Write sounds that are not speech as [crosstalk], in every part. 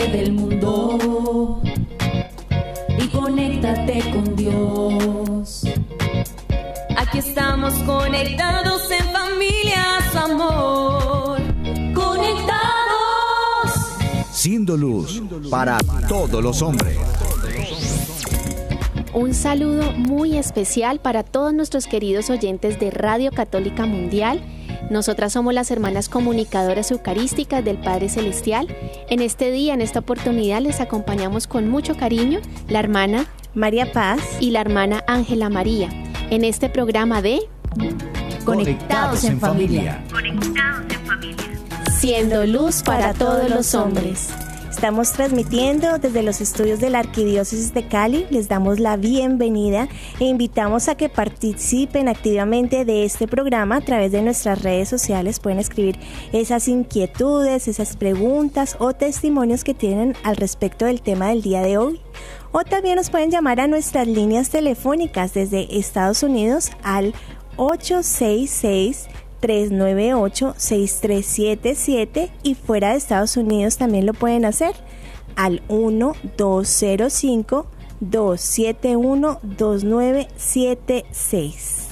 Olvídate del mundo y conéctate con Dios. Aquí estamos conectados en familias, amor. Conectados. Siendo luz para todos los hombres. Un saludo muy especial para todos nuestros queridos oyentes de Radio Católica Mundial. Nosotras somos las hermanas comunicadoras eucarísticas del Padre Celestial. En este día, en esta oportunidad, les acompañamos con mucho cariño la hermana María Paz y la hermana Ángela María en este programa de Conectados en familia. Siendo luz para todos los hombres. Estamos transmitiendo desde los estudios de la Arquidiócesis de Cali. Les damos la bienvenida e invitamos a que participen activamente de este programa a través de nuestras redes sociales. Pueden escribir esas inquietudes, esas preguntas o testimonios que tienen al respecto del tema del día de hoy. O también nos pueden llamar a nuestras líneas telefónicas desde Estados Unidos al 866 398-6377 y fuera de Estados Unidos también lo pueden hacer al 1205-271-2976.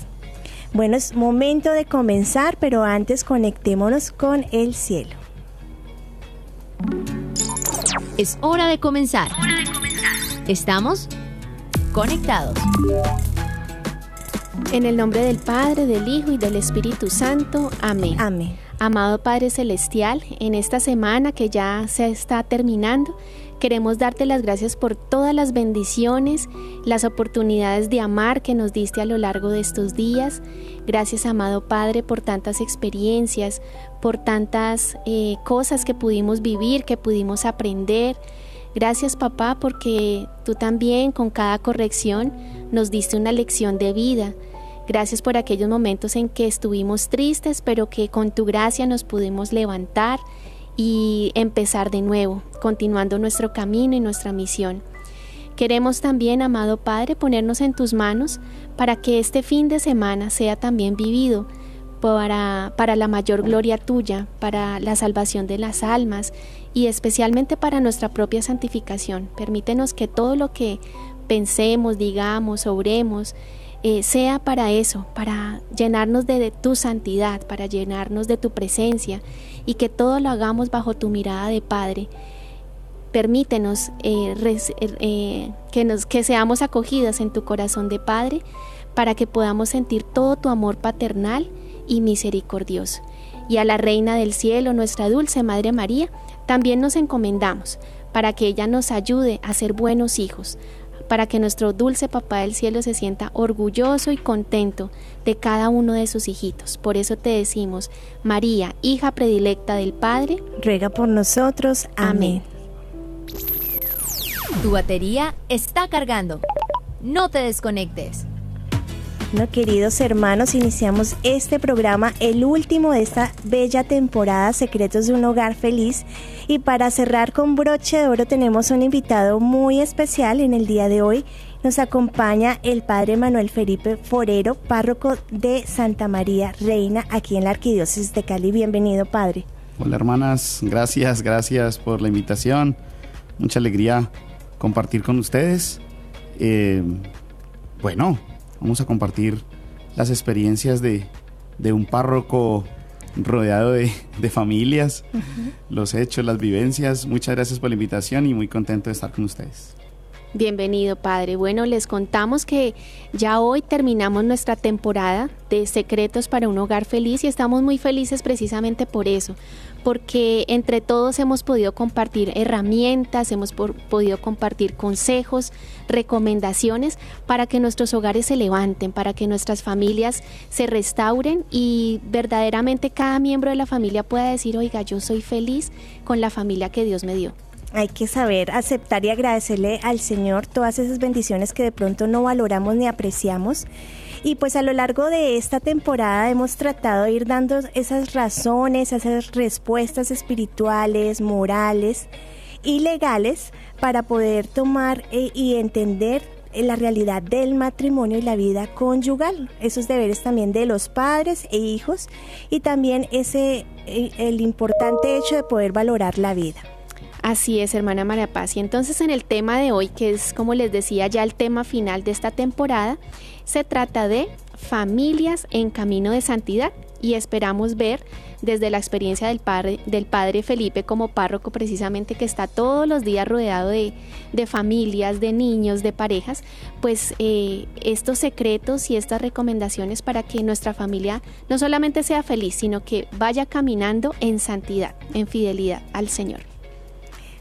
Bueno, es momento de comenzar, pero antes conectémonos con el cielo. Es hora de comenzar. Estamos conectados. En el nombre del Padre, del Hijo y del Espíritu Santo. Amén. Amén. Amado Padre Celestial, en esta semana que ya se está terminando, queremos darte las gracias por todas las bendiciones, las oportunidades de amar que nos diste a lo largo de estos días. Gracias, amado Padre, por tantas experiencias, por tantas eh, cosas que pudimos vivir, que pudimos aprender. Gracias, papá, porque tú también con cada corrección nos diste una lección de vida. Gracias por aquellos momentos en que estuvimos tristes, pero que con tu gracia nos pudimos levantar y empezar de nuevo, continuando nuestro camino y nuestra misión. Queremos también, amado Padre, ponernos en tus manos para que este fin de semana sea también vivido para, para la mayor gloria tuya, para la salvación de las almas y especialmente para nuestra propia santificación. Permítenos que todo lo que pensemos, digamos, obremos, eh, sea para eso, para llenarnos de, tu santidad, para llenarnos de tu presencia y que todo lo hagamos bajo tu mirada de Padre. Permítenos eh, eh, que, nos, que seamos acogidas en tu corazón de Padre para que podamos sentir todo tu amor paternal y misericordioso. Y a la Reina del Cielo, nuestra dulce Madre María, también nos encomendamos para que ella nos ayude a ser buenos hijos, para que nuestro dulce Papá del Cielo se sienta orgulloso y contento de cada uno de sus hijitos. Por eso te decimos, María, hija predilecta del Padre, ruega por nosotros. Amén. Tu batería está cargando. No te desconectes. Bueno, queridos hermanos, iniciamos este programa, el último de esta bella temporada Secretos de un Hogar Feliz. Y para cerrar con broche de oro tenemos un invitado muy especial en el día de hoy. Nos acompaña el padre Manuel Felipe Forero, párroco de Santa María Reina, aquí en la Arquidiócesis de Cali. Bienvenido, padre. Hola, hermanas. Gracias, gracias por la invitación. Mucha alegría compartir con ustedes. Eh, bueno, Vamos a compartir las experiencias de, un párroco rodeado de, familias, los hechos, las vivencias. Muchas gracias por la invitación y muy contento de estar con ustedes. Bienvenido, Padre. Bueno, les contamos que ya hoy terminamos nuestra temporada de Secretos para un Hogar Feliz y estamos muy felices precisamente por eso, porque entre todos hemos podido compartir herramientas, hemos podido compartir consejos, recomendaciones para que nuestros hogares se levanten, para que nuestras familias se restauren y verdaderamente cada miembro de la familia pueda decir, oiga, yo soy feliz con la familia que Dios me dio. Hay que saber aceptar y agradecerle al Señor todas esas bendiciones que de pronto no valoramos ni apreciamos. Y pues a lo largo de esta temporada hemos tratado de ir dando esas razones, esas respuestas espirituales, morales y legales para poder tomar eh, y entender la realidad del matrimonio y la vida conyugal, esos deberes también de los padres e hijos y también ese eh, el importante hecho de poder valorar la vida. Así es, hermana María Paz. Y entonces en el tema de hoy, que es como les decía ya el tema final de esta temporada, se trata de familias en camino de santidad y esperamos ver desde la experiencia del padre, del padre Felipe como párroco precisamente que está todos los días rodeado de, familias, de niños, de parejas, pues eh, estos secretos y estas recomendaciones para que nuestra familia no solamente sea feliz, sino que vaya caminando en santidad, en fidelidad al Señor.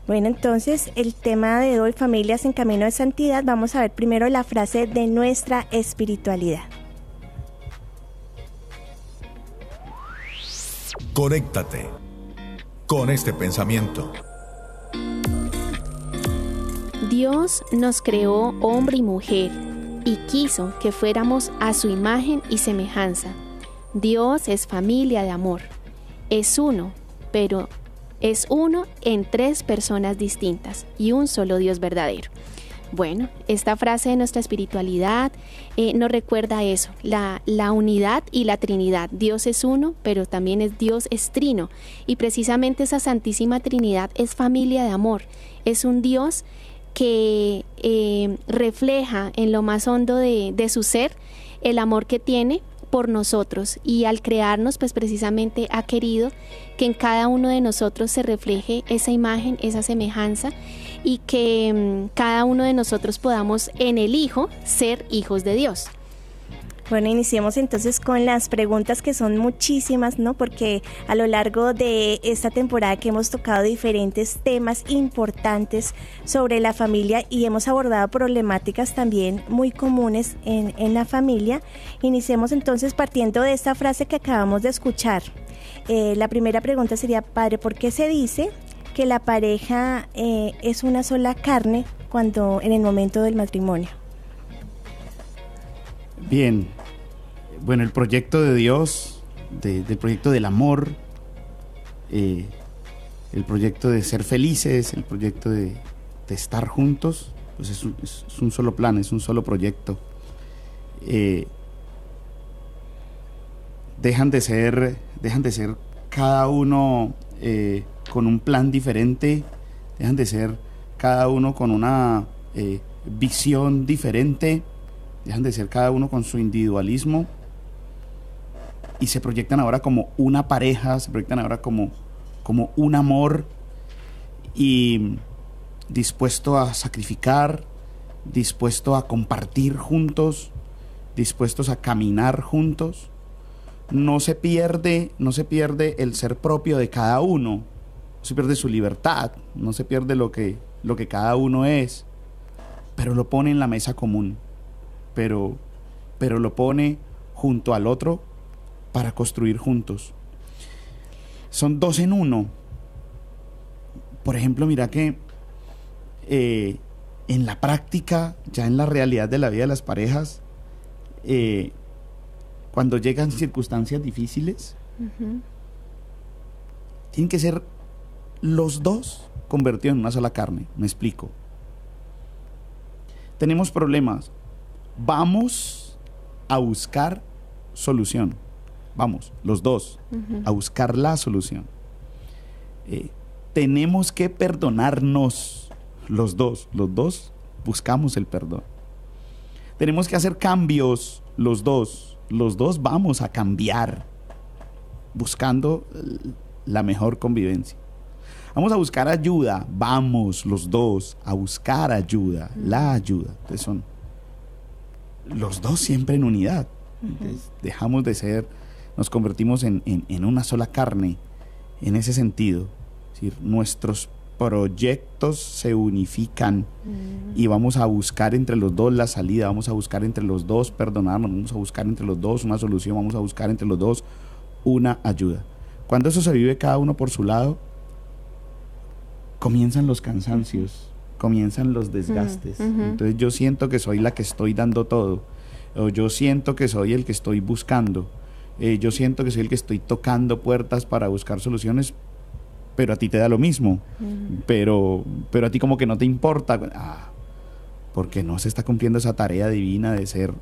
Bueno, entonces el tema de hoy, familias en camino de santidad, vamos a ver primero la frase de nuestra espiritualidad. Conéctate con este pensamiento. Dios nos creó hombre y mujer y quiso que fuéramos a su imagen y semejanza. Dios es familia de amor. Es uno, pero es uno en tres personas distintas y un solo Dios verdadero. Bueno, esta frase de nuestra espiritualidad eh, nos recuerda eso, la, la, unidad y la Trinidad. Dios es uno, pero también es Dios es trino. Y precisamente esa Santísima Trinidad es familia de amor. Es un Dios que eh, refleja en lo más hondo de, de su ser el amor que tiene por nosotros y al crearnos pues precisamente ha querido que en cada uno de nosotros se refleje esa imagen, esa semejanza y que mm, cada uno de nosotros podamos en el Hijo ser hijos de Dios. Bueno, iniciemos entonces con las preguntas que son muchísimas, ¿no? Porque a lo largo de esta temporada que hemos tocado diferentes temas importantes sobre la familia y hemos abordado problemáticas también muy comunes en, en la familia, iniciemos entonces partiendo de esta frase que acabamos de escuchar. Eh, la primera pregunta sería, padre, ¿por qué se dice que la pareja eh, es una sola carne cuando en el momento del matrimonio? Bien, bueno, el proyecto de Dios, del proyecto del amor, eh, el proyecto de ser felices, el proyecto de, estar juntos, pues es un, solo plan, es un solo proyecto. Eh, dejan de ser, dejan de ser cada uno eh, con un plan diferente, dejan de ser cada uno con una visión diferente, dejan de ser cada uno con su individualismo y se proyectan ahora como una pareja, se proyectan ahora como, como un amor y dispuesto a sacrificar, dispuesto a compartir juntos, dispuestos a caminar juntos. No se pierde, no se pierde el ser propio de cada uno, no se pierde su libertad, no se pierde lo que, lo que cada uno es, pero lo pone en la mesa común, pero, pero lo pone junto al otro para construir juntos. Son dos en uno. Por ejemplo, mira que eh, en la práctica, ya en la realidad de la vida de las parejas, eh, cuando llegan circunstancias difíciles, tienen que ser los dos convertidos en una sola carne. Me explico. Tenemos problemas. Vamos a buscar solución vamos, los dos, a buscar la solución. Eh, tenemos que perdonarnos los dos, los dos buscamos el perdón. Tenemos que hacer cambios los dos, los dos vamos a cambiar buscando la mejor convivencia. Vamos a buscar ayuda, vamos los dos a buscar ayuda, la ayuda. Entonces son los dos siempre en unidad. dejamos de ser nos convertimos en, una sola carne en ese sentido. Es decir, nuestros proyectos se unifican y vamos a buscar entre los dos la salida, vamos a buscar entre los dos perdonarnos, vamos a buscar entre los dos una solución, vamos a buscar entre los dos una ayuda. Cuando eso se vive cada uno por su lado, comienzan los cansancios, comienzan los desgastes. Entonces yo siento que soy la que estoy dando todo, o yo siento que soy el que estoy buscando eh, yo siento que soy el que estoy tocando puertas para buscar soluciones, pero a ti te da lo mismo, pero, pero a ti como que no te importa, ah, porque no se está cumpliendo esa tarea divina de ser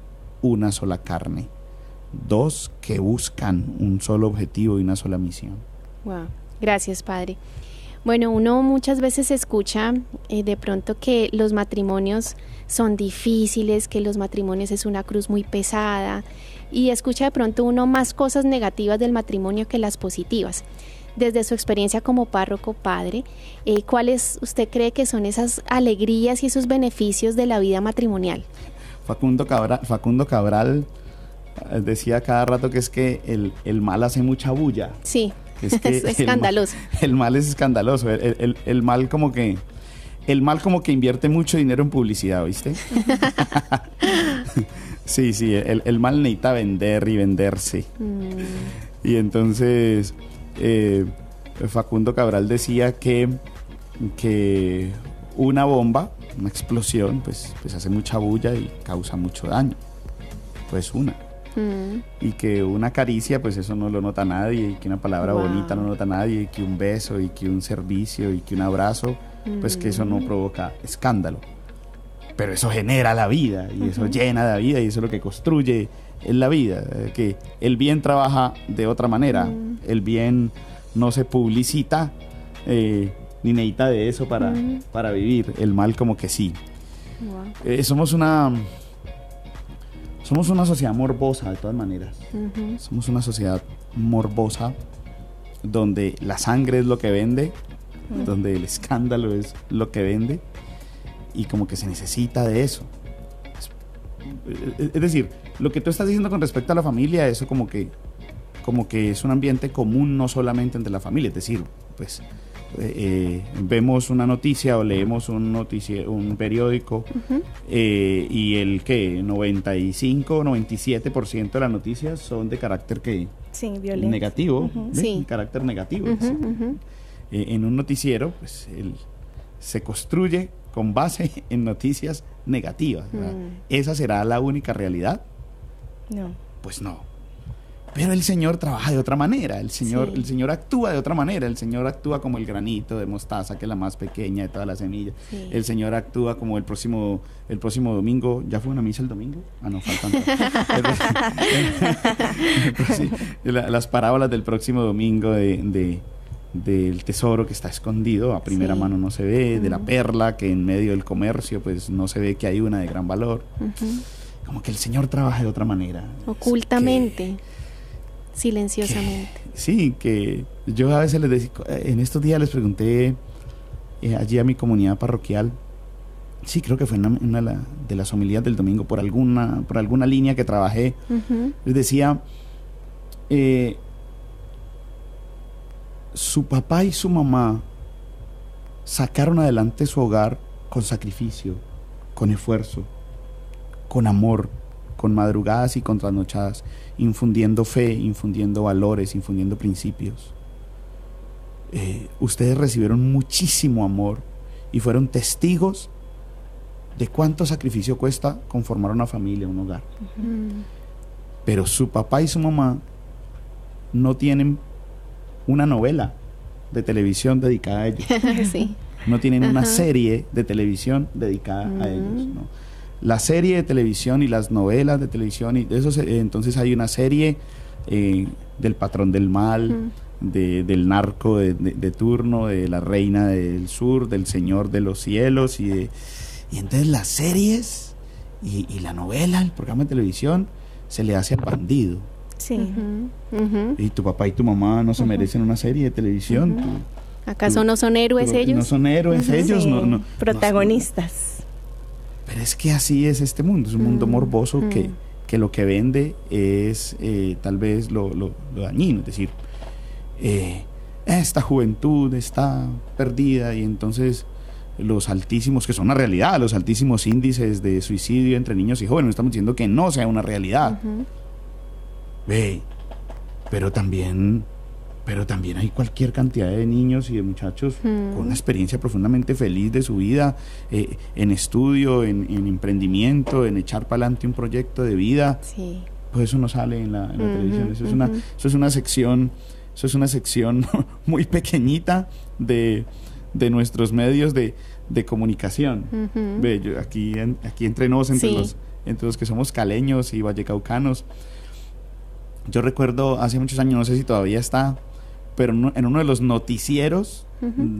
una sola carne, dos que buscan un solo objetivo y una sola misión. Wow. Gracias, Padre. Bueno, uno muchas veces escucha eh, de pronto que los matrimonios son difíciles, que los matrimonios es una cruz muy pesada y escucha de pronto uno más cosas negativas del matrimonio que las positivas. Desde su experiencia como párroco padre, eh, ¿cuáles usted cree que son esas alegrías y esos beneficios de la vida matrimonial? Facundo Cabral, Facundo Cabral eh, decía cada rato que es que el, el mal hace mucha bulla. Sí, Es, que [laughs] es escandaloso. El mal, el mal es escandaloso. El, el- el mal como que el mal como que invierte mucho dinero en publicidad, ¿viste? [laughs] sí, sí, el, el mal necesita vender y venderse. Mm, Y entonces eh, Facundo Cabral decía que, que una bomba, una explosión, pues, pues hace mucha bulla y causa mucho daño. Pues una mm, y que una caricia, pues eso no lo nota nadie, y que una palabra Wow. bonita no nota nadie, y que un beso, y que un servicio, y que un abrazo, pues que eso no provoca escándalo. Pero eso genera la vida, y eso llena la vida, y eso es lo que construye en la vida, eh, que el bien trabaja de otra manera, el bien no se publicita, eh, ni necesita de eso para, para vivir, el mal como que sí. wow, Eh, somos una... Somos una sociedad morbosa de todas maneras. Somos una sociedad morbosa donde la sangre es lo que vende, donde el escándalo es lo que vende y como que se necesita de eso. Es, decir, lo que tú estás diciendo con respecto a la familia, eso como que como que es un ambiente común no solamente entre la familia, es decir, pues eh, eh, vemos una noticia o leemos un notici- un periódico eh, y el que 95 97% de las noticias son de carácter que Sí, negativo. De carácter negativo. Eh, en un noticiero, pues el- se construye con base [laughs] en noticias negativas. Mm. ¿Esa será la única realidad? No. Pues no. Pero el Señor trabaja de otra manera, el Señor, Sí. el Señor actúa de otra manera, el Señor actúa como el granito de mostaza, que es la más pequeña de todas las semillas. Sí. El Señor actúa como el próximo, el próximo domingo. ¿Ya fue una misa el domingo? Ah, no, faltan [laughs] las parábolas del próximo domingo de, de- del tesoro que está escondido, a primera Sí. mano no se ve, de la perla que en medio del comercio pues no se ve que hay una de gran valor. Como que el Señor trabaja de otra manera. Ocultamente, silenciosamente. Sí, que yo a veces les decía, en estos días les pregunté eh, allí a mi comunidad parroquial, sí, creo que fue en una, una de la- de las homilías del domingo, por alguna, por alguna línea que trabajé, Ujú. les decía, eh, su papá y su mamá sacaron adelante su hogar con sacrificio, con esfuerzo, con amor, con madrugadas y con trasnochadas, infundiendo fe, infundiendo valores, infundiendo principios. Eh, ustedes recibieron muchísimo amor y fueron testigos de cuánto sacrificio cuesta conformar una familia, un hogar. Pero su papá y su mamá no tienen una novela de televisión dedicada a ellos. [laughs] sí. No tienen una serie de televisión dedicada a Ujú. ellos. ¿no? La serie de televisión y las novelas de televisión, y de eso se- entonces hay una serie eh, del patrón del mal, de- del narco de, de- de turno, de la reina del sur, del señor de los cielos, y, de, y entonces las series y, y la novela, el programa de televisión, se le hace al bandido. Sí. Y tu papá y tu mamá no se merecen una serie de televisión. tú- ¿Acaso no son héroes tú- ellos? No son héroes ellos, Sí. no, no- Protagonistas. Pero es que así es este mundo, es un mundo Mm, morboso mm. que, que lo que vende es eh, tal vez lo, lo- lo dañino, es decir, eh, esta juventud está perdida y entonces los altísimos, que son una realidad, los altísimos índices de suicidio entre niños y jóvenes, no estamos diciendo que no sea una realidad. Ve, pero también, pero también hay cualquier cantidad de niños y de muchachos Mm. con una experiencia profundamente feliz de su vida, eh, en estudio, en, en emprendimiento, en echar para adelante un proyecto de vida. Sí. Pues eso no sale en la, en la Ujú, televisión. Eso es una, eso es una sección, eso es una sección [laughs] muy pequeñita de, de nuestros medios de, de comunicación. Ve, yo aquí, en- aquí entre nos, entre, Sí. los, entre los que somos caleños y vallecaucanos, yo recuerdo hace muchos años, no sé si todavía está, pero en uno de los noticieros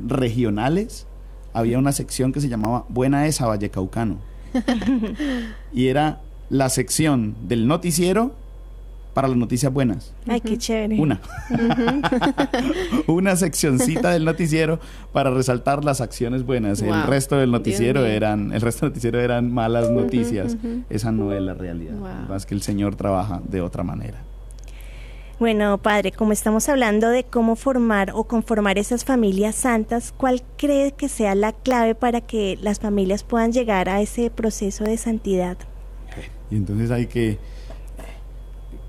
regionales había una sección que se llamaba Buena esa Vallecaucano. [laughs] y era la sección del noticiero para las noticias buenas. Ay, qué chévere. Una. [laughs] Una seccioncita del noticiero para resaltar las acciones buenas. El resto del noticiero eran, el resto del noticiero eran malas noticias. Esa no es la realidad. Más que el Señor trabaja de otra manera. Bueno, padre, como estamos hablando de cómo formar o conformar esas familias santas, ¿cuál cree que sea la clave para que las familias puedan llegar a ese proceso de santidad? Y entonces hay que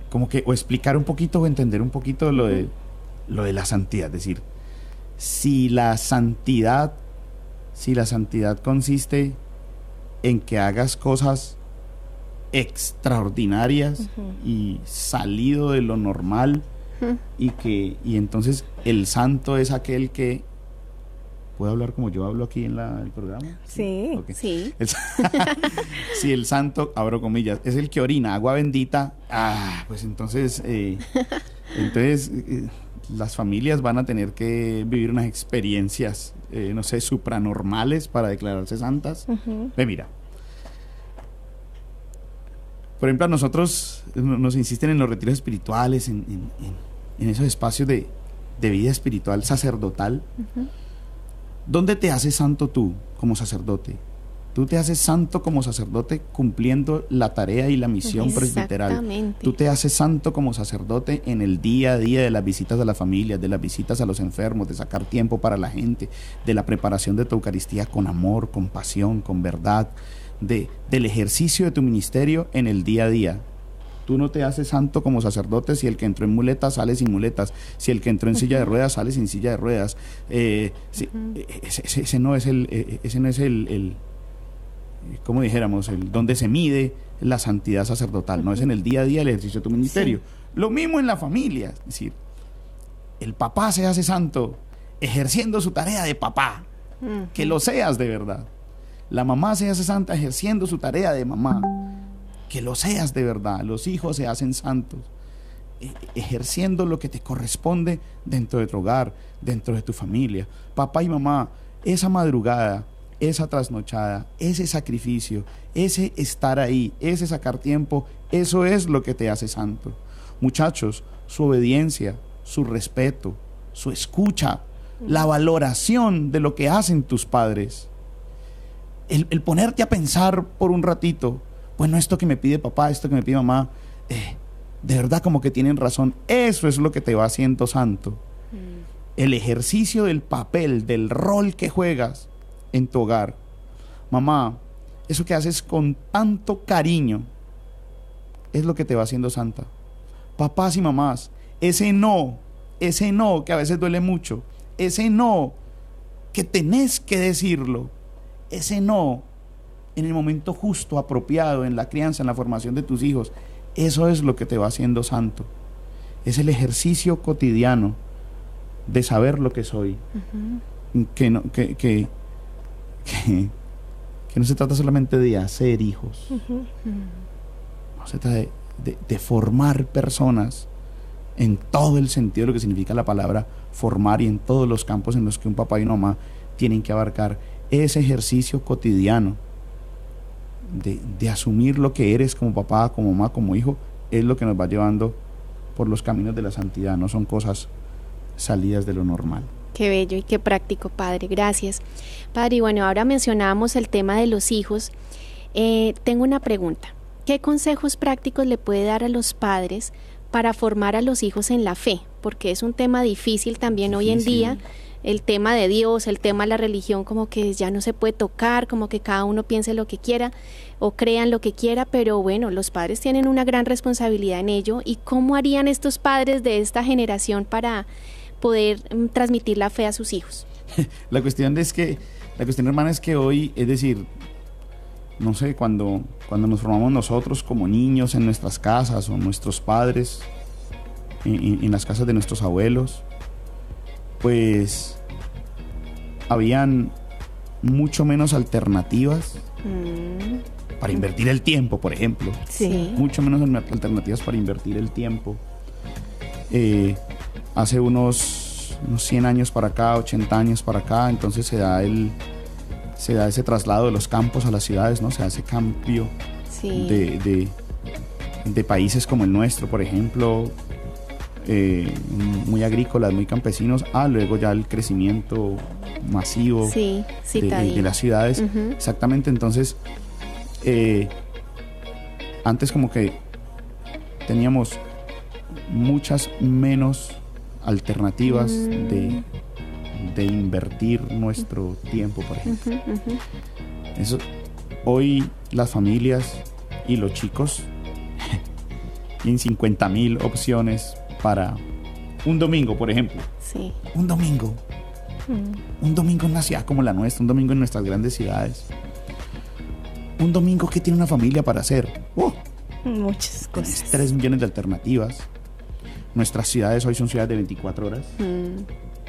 como que o explicar un poquito o entender un poquito lo de lo de la santidad, es decir, si la santidad si la santidad consiste en que hagas cosas extraordinarias y salido de lo normal y que y entonces el santo es aquel que ¿Puedo hablar como yo hablo aquí en la, el programa? Sí, sí. si [laughs] el santo, abro comillas, es el que orina agua bendita, ah, pues entonces, eh, [laughs] entonces eh, las familias van a tener que vivir unas experiencias, eh, no sé, supranormales para declararse santas. Ve, mira. Por ejemplo, a nosotros nos insisten en los retiros espirituales, en, esos espacios de, vida espiritual sacerdotal. ¿Dónde te haces santo tú como sacerdote? Tú te haces santo como sacerdote cumpliendo la tarea y la misión presbiteral. Tú te haces santo como sacerdote en el día a día de las visitas a las familias, de las visitas a los enfermos, de sacar tiempo para la gente, de la preparación de tu Eucaristía con amor, con pasión, con verdad, de, del ejercicio de tu ministerio en el día a día. Tú no te haces santo como sacerdote si el que entró en muletas sale sin muletas, si el que entró en silla de ruedas sale sin silla de ruedas. Eh, e, ese, no es el, e, e, ese no es el, el como dijéramos, el donde se mide la santidad sacerdotal, no es en el día a día el ejercicio de tu ministerio. Lo mismo en la familia, es decir, el papá se hace santo ejerciendo su tarea de papá, que lo seas de verdad. La mamá se hace santa ejerciendo su tarea de mamá que lo seas de verdad. Los hijos se hacen santos, e, ejerciendo lo que te corresponde dentro de tu hogar, dentro de tu familia. Papá y mamá, esa madrugada, esa trasnochada, ese sacrificio, ese estar ahí, ese sacar tiempo, eso es lo que te hace santo. Muchachos, su obediencia, su respeto, su escucha, la valoración de lo que hacen tus padres. El, el ponerte a pensar por un ratito, bueno, esto que me pide papá, esto que me pide mamá, eh, de verdad como que tienen razón. Eso es lo que te va haciendo santo. Mm. El ejercicio del papel, del rol que juegas en tu hogar. Mamá, eso que haces con tanto cariño, es lo que te va haciendo santa. Papás y mamás, ese no, ese no que a veces duele mucho, ese no que tenés que decirlo, ese no en el momento justo, apropiado, en la crianza, en la formación de tus hijos. Eso es lo que te va haciendo santo. Es el ejercicio cotidiano de saber lo que soy. que, no, que, que, que, no se trata solamente de hacer hijos. No se trata de, de formar personas en todo el sentido de lo que significa la palabra formar y en todos los campos en los que un papá y una mamá tienen que abarcar ese ejercicio cotidiano de, asumir lo que eres como papá, como mamá, como hijo, es lo que nos va llevando por los caminos de la santidad, no son cosas salidas de lo normal. Qué bello y qué práctico, Padre. Gracias. Padre, y bueno, ahora mencionábamos el tema de los hijos. Eh, tengo una pregunta. ¿Qué consejos prácticos le puede dar a los padres para formar a los hijos en la fe? Porque es un tema difícil también hoy en día el tema de Dios, el tema de la religión, como que ya no se puede tocar, como que cada uno piense lo que quiera o crean lo que quiera, pero bueno, los padres tienen una gran responsabilidad en ello. ¿Y cómo harían estos padres de esta generación para poder mm, transmitir la fe a sus hijos? [laughs] la cuestión es que, la cuestión hermana es que hoy, es decir, no sé, cuando, cuando nos formamos nosotros como niños en nuestras casas o nuestros padres, en las casas de nuestros abuelos, pues habían mucho menos alternativas mm. para invertir el tiempo, por ejemplo. Sí. Mucho menos alternativas para invertir el tiempo. Eh, hace unos unos 100 años para acá, 80 años para acá, entonces se da el se da ese traslado de los campos a las ciudades, ¿no? Se da ese cambio de, de, de, países como el nuestro, por ejemplo, eh, muy agrícolas, muy campesinos, a luego ya el crecimiento masivo de, de, las ciudades. Exactamente, entonces, eh, antes como que teníamos muchas menos alternativas mm. de, de, invertir nuestro tiempo, por ejemplo. Eso, hoy las familias y los chicos [laughs] tienen 50 mil opciones para un domingo, por ejemplo. Sí. Un domingo. Mm. Un domingo en una ciudad como la nuestra, un domingo en nuestras grandes ciudades. Un domingo que tiene una familia para hacer. ¡Oh! Muchas cosas. Tres millones de alternativas. Nuestras ciudades hoy son ciudades de 24 horas. Mm.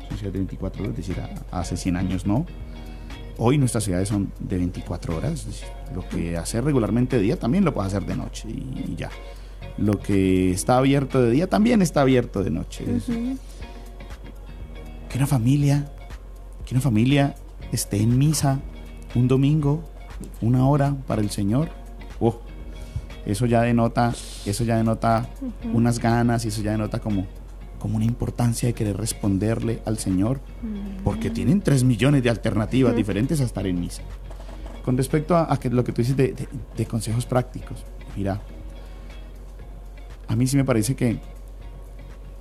Son ciudades de 24 horas, es decir, hace 100 años no. Hoy nuestras ciudades son de 24 horas. lo que hacer regularmente de día también lo puedes hacer de noche y, ya. Lo que está abierto de día también está abierto de noche. Que una familia, que una familia esté en misa un domingo, una hora para el Señor. Oh, eso ya denota, eso ya denota unas ganas y eso ya denota como, como una importancia de querer responderle al Señor, porque tienen tres millones de alternativas diferentes a estar en misa. Con respecto a, lo que tú dices de, consejos prácticos, mira, a mí sí me parece que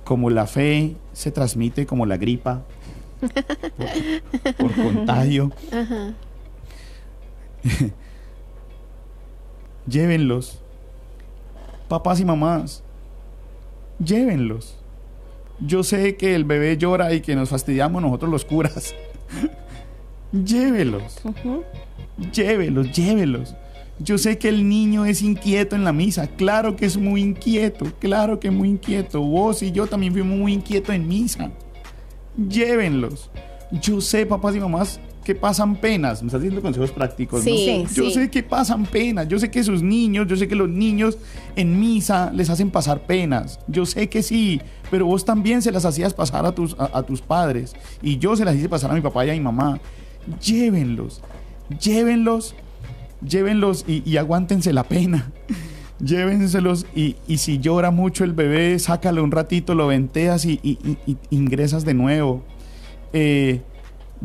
como la fe se transmite como la gripa, por, [laughs] contagio, [laughs] llévenlos papás y mamás, llévenlos. Yo sé que el bebé llora y que nos fastidiamos nosotros los curas. [laughs] llévelos. Llévelos, llévelos. Yo sé que el niño es inquieto en la misa. Claro que es muy inquieto. Claro que muy inquieto. Vos y yo también fuimos muy inquietos en misa. Llévenlos. Yo sé, papás y mamás, que pasan penas. Me estás diciendo consejos prácticos, sí, Yo sé que pasan penas. Yo sé que sus niños, yo sé que los niños en misa les hacen pasar penas. Yo sé que sí, pero vos también se las hacías pasar a tus, a, tus padres. Y yo se las hice pasar a mi papá y a mi mamá. Llévenlos, llévenlos, llévenlos y, aguántense la pena. [laughs] Llévenselos y, y, si llora mucho el bebé, sácalo un ratito, lo venteas y, y ingresas de nuevo. Eh,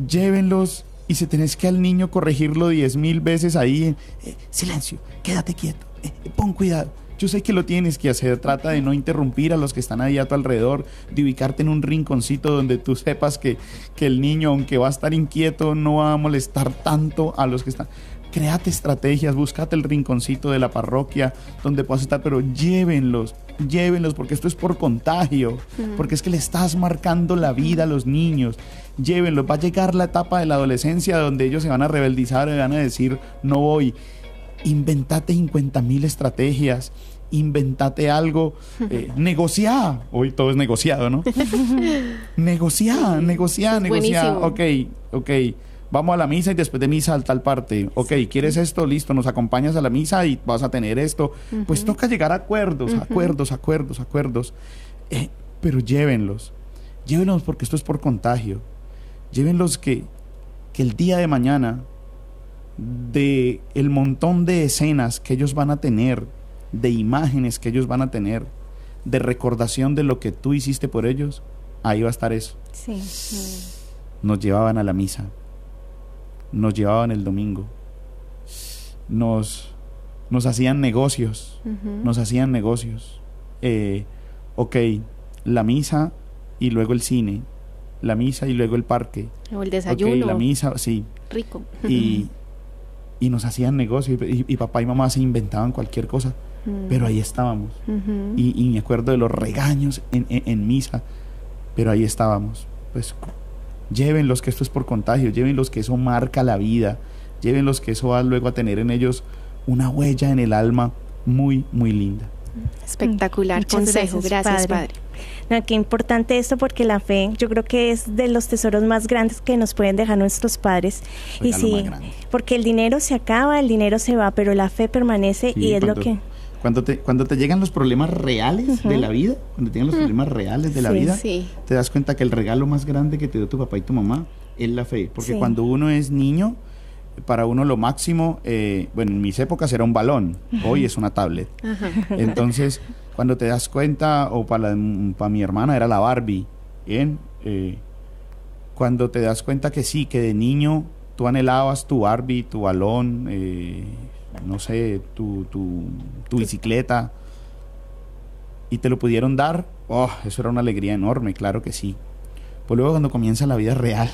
llévenlos y si tenés que al niño corregirlo diez mil veces ahí, eh, silencio, quédate quieto, eh, pon cuidado. Yo sé que lo tienes que hacer, trata de no interrumpir a los que están ahí a tu alrededor, de ubicarte en un rinconcito donde tú sepas que, que el niño, aunque va a estar inquieto, no va a molestar tanto a los que están créate estrategias, búscate el rinconcito de la parroquia donde puedas estar, pero llévenlos, llévenlos, porque esto es por contagio, porque es que le estás marcando la vida a los niños. Llévenlos, va a llegar la etapa de la adolescencia donde ellos se van a rebeldizar y van a decir, no voy. Inventate 50 mil estrategias, inventate algo, eh, negociá. Hoy todo es negociado, ¿no? negociá, negociá, negociá. Ok, ok vamos a la misa y después de misa al tal parte. Ok, ¿quieres esto? Listo, nos acompañas a la misa y vas a tener esto. Pues toca llegar a acuerdos, acuerdos, acuerdos, acuerdos. Eh, pero llévenlos. Llévenlos porque esto es por contagio. Llévenlos que, que el día de mañana, de el montón de escenas que ellos van a tener, de imágenes que ellos van a tener, de recordación de lo que tú hiciste por ellos, ahí va a estar eso. Sí. Nos llevaban a la misa nos llevaban el domingo, nos, nos hacían negocios, nos hacían negocios. Eh, ok, la misa y luego el cine, la misa y luego el parque. O el desayuno. Okay, la misa, sí. Rico. Y, [laughs] y nos hacían negocios y, papá y mamá se inventaban cualquier cosa, mm. pero ahí estábamos. y, y, me acuerdo de los regaños en, en misa, pero ahí estábamos. Pues Llévenlos que esto es por contagio, llévenlos que eso marca la vida, llévenlos que eso va luego a tener en ellos una huella en el alma muy, muy linda. Espectacular consejo, gracias, padre. qué importante esto porque la fe yo creo que es de los tesoros más grandes que nos pueden dejar nuestros padres. y sí, porque el dinero se acaba, el dinero se va, pero la fe permanece y es lo que... Cuando te, cuando te llegan los problemas reales de la vida, cuando te llegan los problemas reales de la Sí, vida, sí. te das cuenta que el regalo más grande que te dio tu papá y tu mamá es la fe. Porque cuando uno es niño, para uno lo máximo, eh, bueno, en mis épocas era un balón, hoy es una tablet. Entonces, cuando te das cuenta, o para, para mi hermana era la Barbie, ¿bien? Eh, cuando te das cuenta que sí, que de niño tú anhelabas tu Barbie, tu balón, eh, no sé, tu, tu, tu bicicleta, y te lo pudieron dar, oh, eso era una alegría enorme, claro que sí. Pues luego cuando comienza la vida real,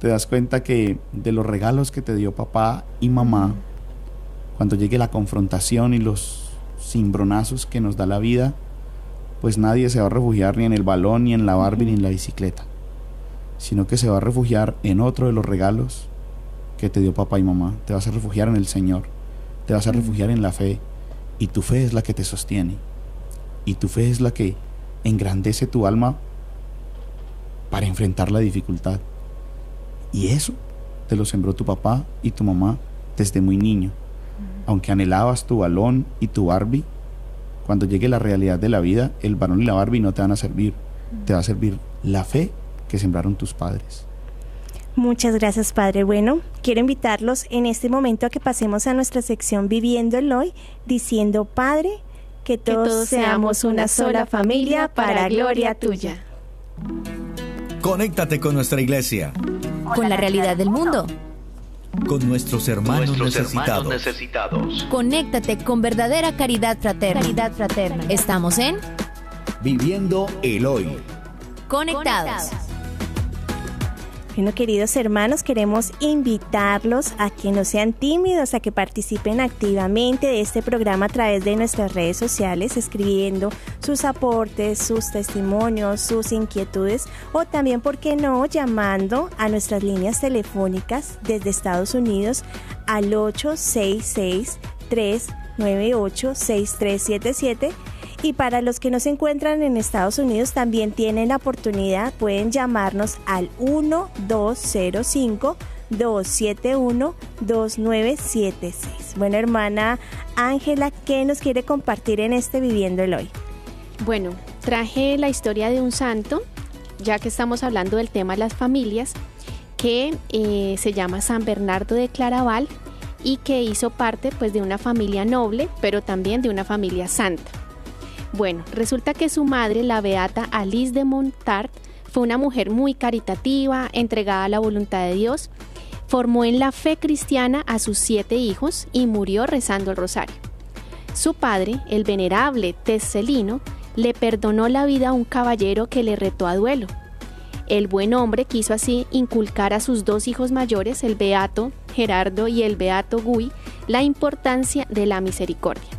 te das cuenta que de los regalos que te dio papá y mamá, cuando llegue la confrontación y los cimbronazos que nos da la vida, pues nadie se va a refugiar ni en el balón, ni en la Barbie, ni en la bicicleta, sino que se va a refugiar en otro de los regalos que te dio papá y mamá. Te vas a refugiar en el Señor, te vas a refugiar en la fe, y tu fe es la que te sostiene, y tu fe es la que engrandece tu alma para enfrentar la dificultad. Y eso te lo sembró tu papá y tu mamá desde muy niño. Aunque anhelabas tu balón y tu Barbie, cuando llegue la realidad de la vida, el balón y la Barbie no te van a servir. Te va a servir la fe que sembraron tus padres. Muchas gracias, Padre. Bueno, quiero invitarlos en este momento a que pasemos a nuestra sección Viviendo el Hoy, diciendo, Padre, que todos, todos seamos una sola familia para gloria tuya. Conéctate con nuestra iglesia, Con la realidad del mundo. con nuestros hermanos Nuestros necesitados. hermanos necesitados. Conéctate con verdadera caridad fraterna. Caridad fraterna. Estamos en Viviendo el hoy. Conectados. Bueno, queridos hermanos, queremos invitarlos a que no sean tímidos, a que participen activamente de este programa a través de nuestras redes sociales, escribiendo sus aportes, sus testimonios, sus inquietudes o también, ¿por qué no?, llamando a nuestras líneas telefónicas desde Estados Unidos al 866-398-6377. Y para los que no se encuentran en Estados Unidos también tienen la oportunidad, pueden llamarnos al 1205 271 2976. Bueno, hermana Ángela, ¿qué nos quiere compartir en este Viviendo el Hoy? Bueno, traje la historia de un santo, ya que estamos hablando del tema de las familias, que eh, se llama San Bernardo de Claraval y que hizo parte pues de una familia noble, pero también de una familia santa. Bueno, resulta que su madre, la beata Alice de Montart, fue una mujer muy caritativa, entregada a la voluntad de Dios, formó en la fe cristiana a sus siete hijos y murió rezando el rosario. Su padre, el venerable Tesselino, le perdonó la vida a un caballero que le retó a duelo. El buen hombre quiso así inculcar a sus dos hijos mayores, el beato Gerardo y el beato Gui, la importancia de la misericordia.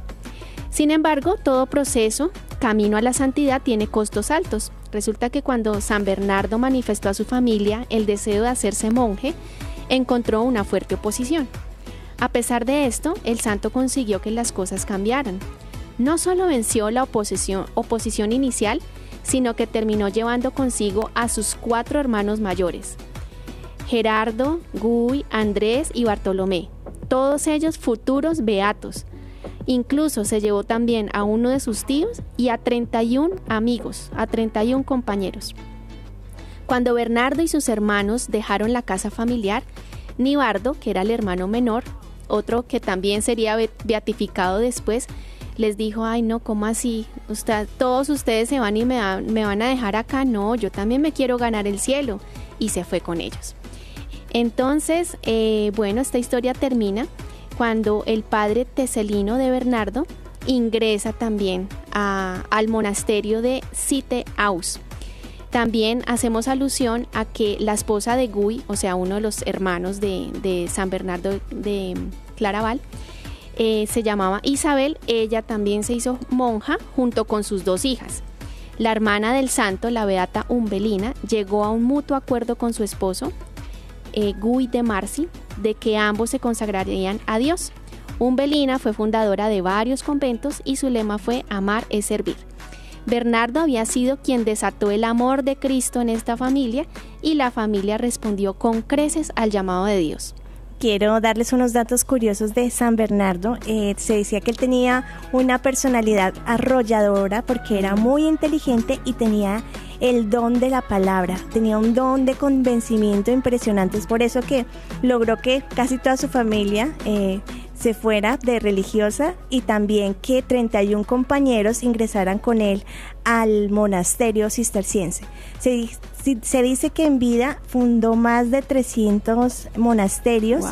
Sin embargo, todo proceso, camino a la santidad, tiene costos altos. Resulta que cuando San Bernardo manifestó a su familia el deseo de hacerse monje, encontró una fuerte oposición. A pesar de esto, el santo consiguió que las cosas cambiaran. No solo venció la oposición, oposición inicial, sino que terminó llevando consigo a sus cuatro hermanos mayores, Gerardo, Guy, Andrés y Bartolomé, todos ellos futuros beatos. Incluso se llevó también a uno de sus tíos y a 31 amigos, a 31 compañeros. Cuando Bernardo y sus hermanos dejaron la casa familiar, Nibardo, que era el hermano menor, otro que también sería beatificado después, les dijo, ay no, ¿cómo así? Usted, todos ustedes se van y me, va, me van a dejar acá, no, yo también me quiero ganar el cielo. Y se fue con ellos. Entonces, eh, bueno, esta historia termina cuando el padre Teselino de Bernardo ingresa también al monasterio de Citeaus. También hacemos alusión a que la esposa de Guy, o sea, uno de los hermanos de, de San Bernardo de Claraval, eh, se llamaba Isabel, ella también se hizo monja junto con sus dos hijas. La hermana del santo, la beata Umbelina, llegó a un mutuo acuerdo con su esposo, eh, Guy de Marci, de que ambos se consagrarían a Dios. Umbelina fue fundadora de varios conventos y su lema fue Amar es servir. Bernardo había sido quien desató el amor de Cristo en esta familia y la familia respondió con creces al llamado de Dios. Quiero darles unos datos curiosos de San Bernardo. Eh, se decía que él tenía una personalidad arrolladora porque era muy inteligente y tenía el don de la palabra, tenía un don de convencimiento impresionante. Es por eso que logró que casi toda su familia eh, se fuera de religiosa y también que 31 compañeros ingresaran con él al monasterio cisterciense. Se, se dice que en vida fundó más de 300 monasterios.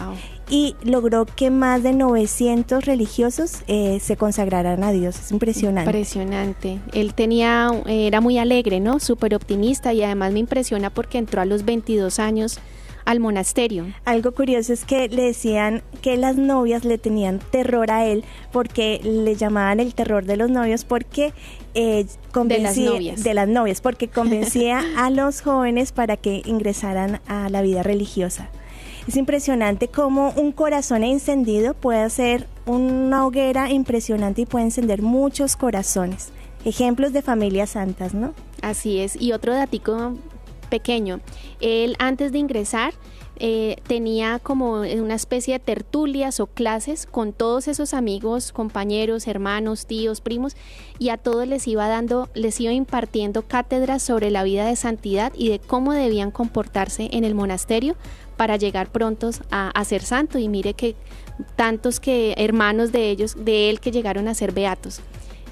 y logró que más de 900 religiosos eh, se consagraran a Dios. Es impresionante. Impresionante. Él tenía, era muy alegre, ¿no? Súper optimista y además me impresiona porque entró a los 22 años al monasterio. Algo curioso es que le decían que las novias le tenían terror a él porque le llamaban el terror de los novios porque eh, convencía de las, novias. de las novias porque [laughs] convencía a los jóvenes para que ingresaran a la vida religiosa. Es impresionante cómo un corazón encendido puede ser una hoguera impresionante y puede encender muchos corazones. Ejemplos de familias santas, ¿no? Así es. Y otro datico pequeño. Él antes de ingresar eh, tenía como una especie de tertulias o clases con todos esos amigos, compañeros, hermanos, tíos, primos, y a todos les iba dando, les iba impartiendo cátedras sobre la vida de santidad y de cómo debían comportarse en el monasterio para llegar prontos a, a ser santo. Y mire que tantos que hermanos de ellos, de él que llegaron a ser beatos.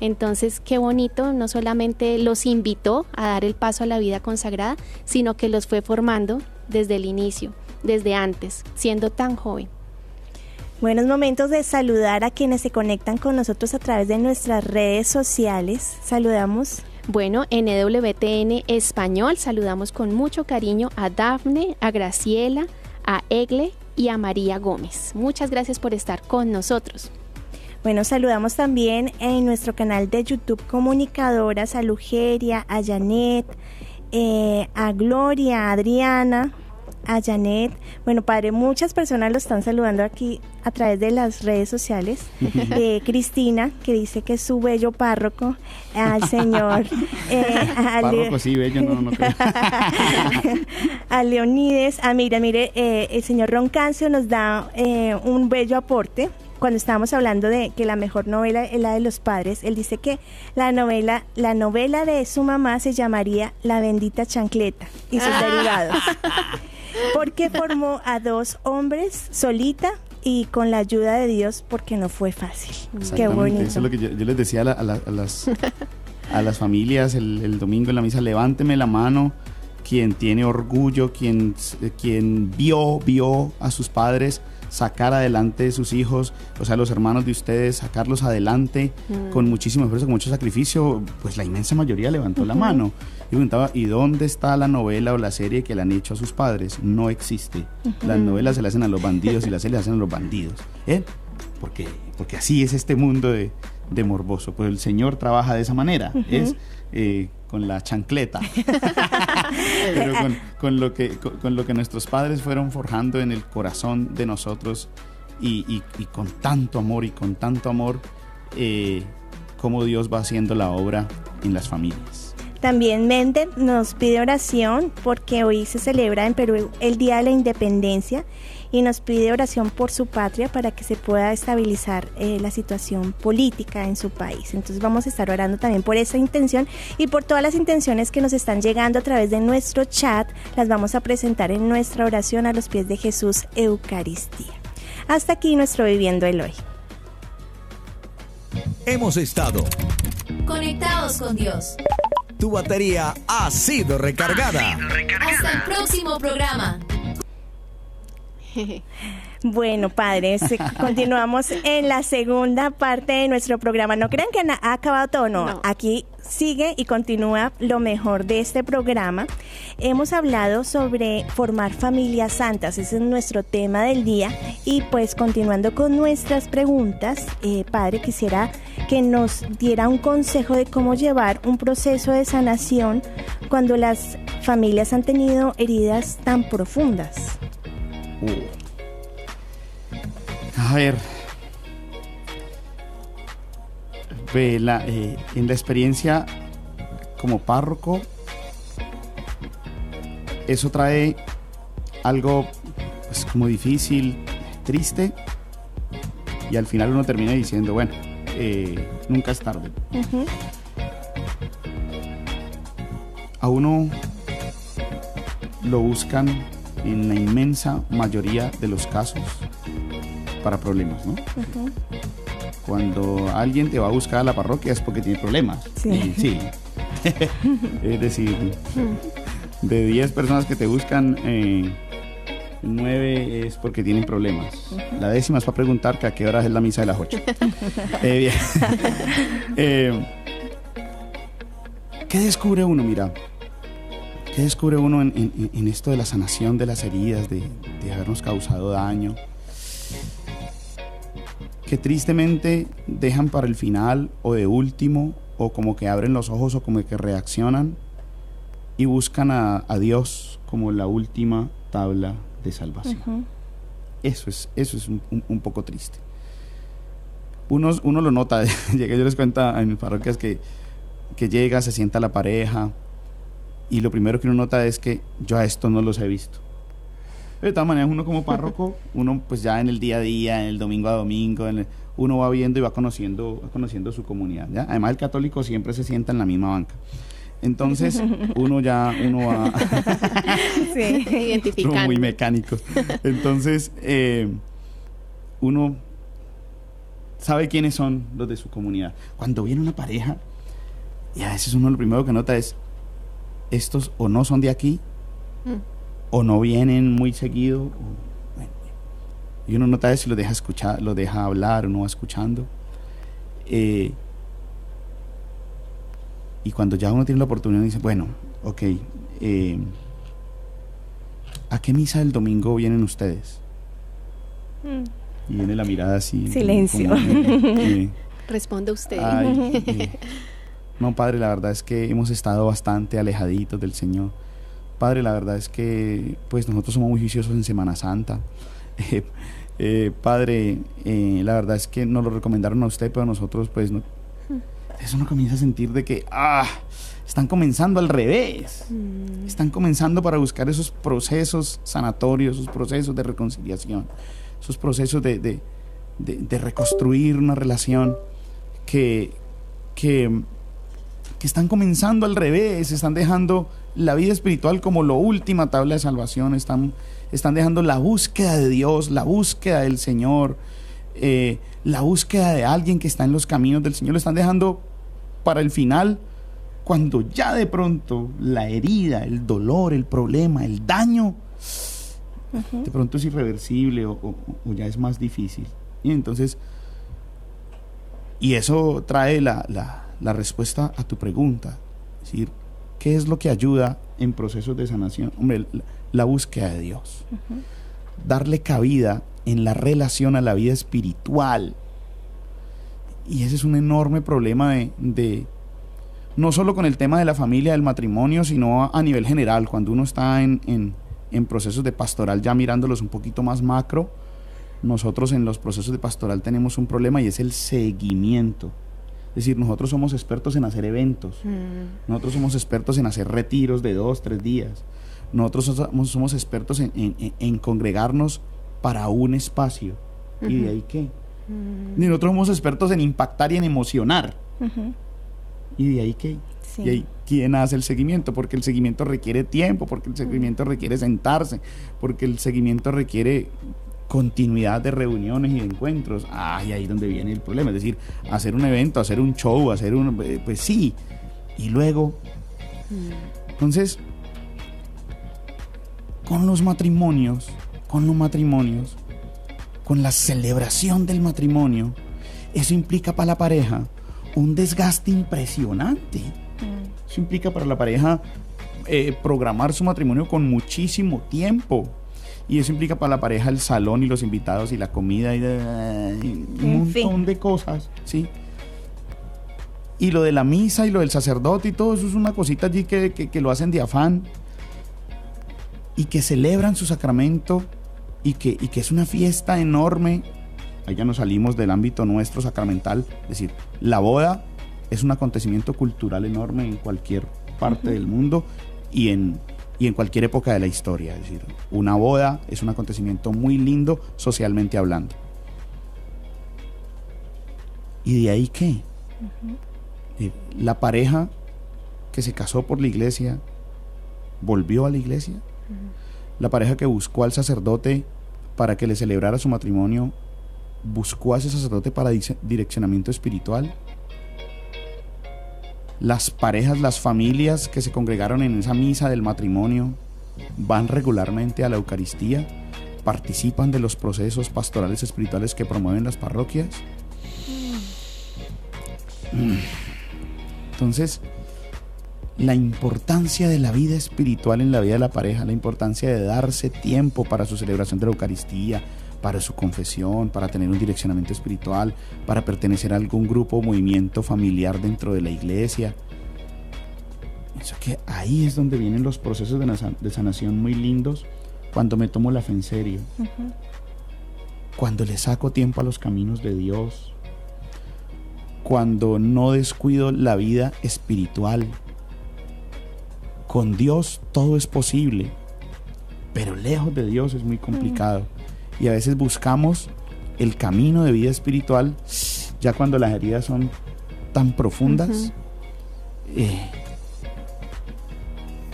Entonces, qué bonito, no solamente los invitó a dar el paso a la vida consagrada, sino que los fue formando desde el inicio, desde antes, siendo tan joven. Buenos momentos de saludar a quienes se conectan con nosotros a través de nuestras redes sociales. Saludamos. Bueno, en EWTN Español saludamos con mucho cariño a Dafne, a Graciela, a Egle y a María Gómez. Muchas gracias por estar con nosotros. Bueno, saludamos también en nuestro canal de YouTube comunicadoras a Lugeria, a Janet, eh, a Gloria, a Adriana, a Janet. Bueno, padre, muchas personas lo están saludando aquí a través de las redes sociales. [laughs] Eh, Cristina, que dice que es su bello párroco, al señor. [laughs] Eh, a párroco, sí, bello, no, no creo. [laughs] a Leonides. Ah, mira, mire, el señor Roncancio nos da un bello aporte cuando estábamos hablando de que la mejor novela es la de los padres, él dice que la novela, la novela de su mamá se llamaría La bendita chancleta y sus ah. derivados. [laughs] Porque formó a dos hombres solita y con la ayuda de Dios porque no fue fácil. Qué bonito. Eso es lo que yo, les decía a, las, a las familias el, el, domingo en la misa, levánteme la mano quien tiene orgullo, quien, quien vio, vio a sus padres sacar adelante sus hijos, o sea, los hermanos de ustedes, sacarlos adelante mm. con muchísimo esfuerzo, con mucho sacrificio, pues la inmensa mayoría levantó la mano y preguntaba, ¿y dónde está la novela o la serie que le han hecho a sus padres? No existe. Las novelas se le hacen a los bandidos y las series se hacen a los bandidos. ¿Eh? Porque, porque así es este mundo de, de morboso. Pues el Señor trabaja de esa manera. Es eh, con la chancleta. [laughs] Pero con, lo que, con, lo que nuestros padres fueron forjando en el corazón de nosotros y, con tanto amor y con tanto amor, eh, cómo Dios va haciendo la obra en las familias. También Méndez nos pide oración porque hoy se celebra en Perú el Día de la Independencia y nos pide oración por su patria para que se pueda estabilizar eh, la situación política en su país. Entonces vamos a estar orando también por esa intención y por todas las intenciones que nos están llegando a través de nuestro chat. Las vamos a presentar en nuestra oración a los pies de Jesús Eucaristía. Hasta aquí nuestro Viviendo el Hoy. Hemos estado conectados con Dios. Tu batería ha sido recargada. Hasta el próximo programa. Bueno, padres, continuamos en la segunda parte de nuestro programa. No crean que ha acabado todo, no. Aquí sigue y continúa lo mejor de este programa. Hemos hablado sobre formar familias santas, ese es nuestro tema del día. Y pues continuando con nuestras preguntas, eh, padre, quisiera que nos diera un consejo de cómo llevar un proceso de sanación cuando las familias han tenido heridas tan profundas. A ver. Eh, en la experiencia como párroco, eso trae algo pues, como difícil, triste y al final uno termina diciendo, bueno, eh, nunca es tarde. A uno lo buscan en la inmensa mayoría de los casos para problemas, ¿no? Cuando alguien te va a buscar a la parroquia es porque tiene problemas. Sí. sí. [laughs] es decir, de 10 personas que te buscan, eh, 9 es porque tienen problemas. La décima es para preguntar que a qué hora es la misa de las 8. [laughs] Eh. [laughs] Eh, ¿Qué descubre uno? Mira, ¿qué descubre uno en, en- en esto de la sanación de las heridas, de, de habernos causado daño? Que tristemente dejan para el final o de último, o como que abren los ojos o como que reaccionan y buscan a, a Dios como la última tabla de salvación. Eso es, eso es un, un- un poco triste. Uno, uno lo nota, [laughs] llega, yo les cuento en mis parroquias que, que llega, se sienta la pareja y lo primero que uno nota es que yo a esto no los he visto. Pero de todas maneras, uno como párroco, uno pues ya en el día a día, en el domingo a domingo, en el- uno va viendo y va conociendo, va conociendo su comunidad. ¿ya? Además, el católico siempre se sienta en la misma banca. Entonces, [laughs] uno ya, uno va... Sí. Identificando. muy mecánicos. Entonces, eh, uno sabe quiénes son los de su comunidad. Cuando viene una pareja, y a veces uno lo primero que nota es, estos o no son de aquí, Mm. O no vienen muy seguido. o- bueno, y uno nota eso y lo deja escuchar, lo deja hablar, uno va escuchando. Eh, y cuando ya uno tiene la oportunidad, dice, bueno, ok, eh, ¿a qué misa del domingo vienen ustedes? Mm. Y viene la mirada así. Silencio. como, eh, eh, [laughs] Responde usted. ay, [laughs] eh, no, padre, la verdad es que hemos estado bastante alejaditos del Señor. Padre, la verdad es que pues nosotros somos muy juiciosos en Semana Santa. Eh, [laughs] eh, padre, eh, la verdad es que nos lo recomendaron a usted, pero nosotros pues no... Eso uno comienza a sentir de que, ah, están comenzando al revés. Están comenzando para buscar esos procesos sanatorios, esos procesos de reconciliación, esos procesos de, de- de- de reconstruir una relación que, que, que están comenzando al revés, están dejando la vida espiritual como la última tabla de salvación, están, están dejando la búsqueda de Dios, la búsqueda del Señor, eh, la búsqueda de alguien que está en los caminos del Señor, lo están dejando para el final, cuando ya de pronto la herida, el dolor, el problema, el daño, de pronto es irreversible o, o- o ya es más difícil. Y entonces, y eso trae la, la- la respuesta a tu pregunta. Es decir, ¿qué es lo que ayuda en procesos de sanación? Hombre, la, la búsqueda de Dios. Darle cabida en la relación a la vida espiritual. Y ese es un enorme problema de, de- no solo con el tema de la familia, del matrimonio, sino a, a nivel general, cuando uno está en, en- en procesos de pastoral, ya mirándolos un poquito más macro, nosotros en los procesos de pastoral tenemos un problema y es el seguimiento. Es decir, nosotros somos expertos en hacer eventos, Mm. nosotros somos expertos en hacer retiros de dos, tres días, nosotros somos, somos expertos en, en- en- congregarnos para un espacio. ¿Y de ahí qué? Mm. Y nosotros somos expertos en impactar y en emocionar. ¿Y de ahí qué? Sí. Y ahí, ¿quién hace el seguimiento? Porque el seguimiento requiere tiempo, porque el seguimiento requiere sentarse, porque el seguimiento requiere continuidad de reuniones y de encuentros. Ay, ahí es donde viene el problema. Es decir, hacer un evento, hacer un show, hacer un... eh, Pues sí. Y luego... Entonces, con los matrimonios, con los matrimonios, con la celebración del matrimonio, eso implica para la pareja un desgaste impresionante. Eso implica para la pareja eh, programar su matrimonio con muchísimo tiempo. Y eso implica para la pareja el salón y los invitados y la comida y, y un montón fin. de cosas, ¿sí? Y lo de la misa y lo del sacerdote y todo eso es una cosita allí que, que- que lo hacen de afán y que celebran su sacramento y que, y que es una fiesta enorme. Ahí ya nos salimos del ámbito nuestro sacramental. Es decir, la boda es un acontecimiento cultural enorme en cualquier parte del mundo y en y en cualquier época de la historia. Es decir, una boda es un acontecimiento muy lindo socialmente hablando. ¿Y de ahí qué? Eh, La pareja que se casó por la iglesia volvió a la iglesia. La pareja que buscó al sacerdote para que le celebrara su matrimonio buscó a ese sacerdote para direccionamiento espiritual. Las parejas, las familias que se congregaron en esa misa del matrimonio van regularmente a la Eucaristía, participan de los procesos pastorales espirituales que promueven las parroquias. Entonces, la importancia de la vida espiritual en la vida de la pareja, la importancia de darse tiempo para su celebración de la Eucaristía, para su confesión, para tener un direccionamiento espiritual, para pertenecer a algún grupo o movimiento familiar dentro de la iglesia. Eso que ahí es donde vienen los procesos de sanación muy lindos cuando me tomo la fe en serio, cuando le saco tiempo a los caminos de Dios, cuando no descuido la vida espiritual. Con Dios todo es posible, pero lejos de Dios es muy complicado. Y a veces buscamos el camino de vida espiritual ya cuando las heridas son tan profundas. Eh,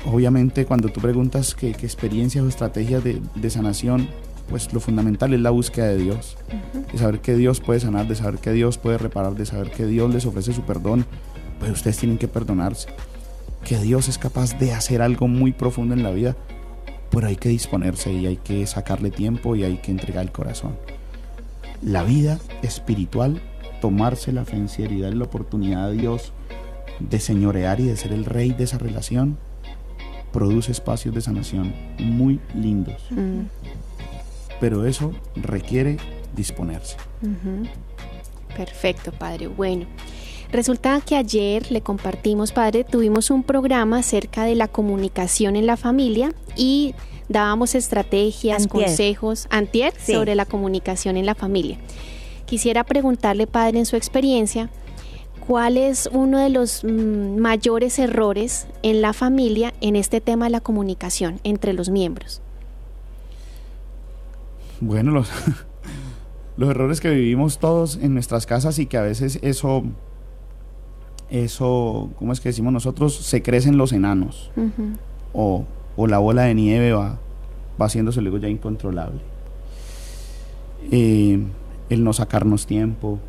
obviamente cuando tú preguntas qué, experiencias o estrategias de, de sanación, pues lo fundamental es la búsqueda de Dios. De saber que Dios puede sanar, de saber que Dios puede reparar, de saber que Dios les ofrece su perdón. Pues ustedes tienen que perdonarse. Que Dios es capaz de hacer algo muy profundo en la vida. Pero hay que disponerse y hay que sacarle tiempo y hay que entregar el corazón. La vida espiritual, tomarse la fe en serio y darle la oportunidad a Dios de señorear y de ser el rey de esa relación, produce espacios de sanación muy lindos. Mm, Pero eso requiere disponerse. Perfecto, padre. Bueno, resulta que ayer le compartimos, padre, tuvimos un programa acerca de la comunicación en la familia y dábamos estrategias, Antier. consejos, antier, Sí. sobre la comunicación en la familia. Quisiera preguntarle, padre, en su experiencia, ¿cuál es uno de los mm, mayores errores en la familia en este tema de la comunicación entre los miembros? Bueno, los, [laughs] los errores que vivimos todos en nuestras casas y que a veces eso, eso, ¿cómo es que decimos nosotros? Se crecen los enanos. O, o la bola de nieve va, va haciéndose luego ya incontrolable. Eh, el no sacarnos tiempo,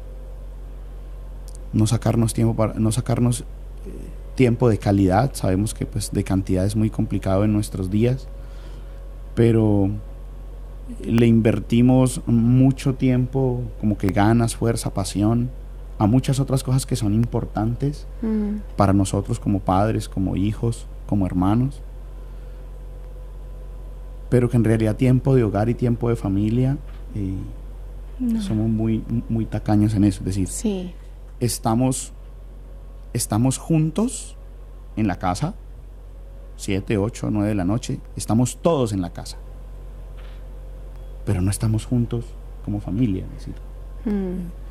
no sacarnos tiempo para, no sacarnos eh, tiempo de calidad, sabemos que pues de cantidad es muy complicado en nuestros días, pero le invertimos mucho tiempo, como que ganas, fuerza, pasión, a muchas otras cosas que son importantes mm, para nosotros como padres, como hijos, como hermanos, pero que en realidad tiempo de hogar y tiempo de familia eh, somos muy, muy tacaños en eso, es decir, Sí. estamos, estamos juntos en la casa, 7, 8, 9 de la noche, estamos todos en la casa, pero no estamos juntos como familia, es decir, mm,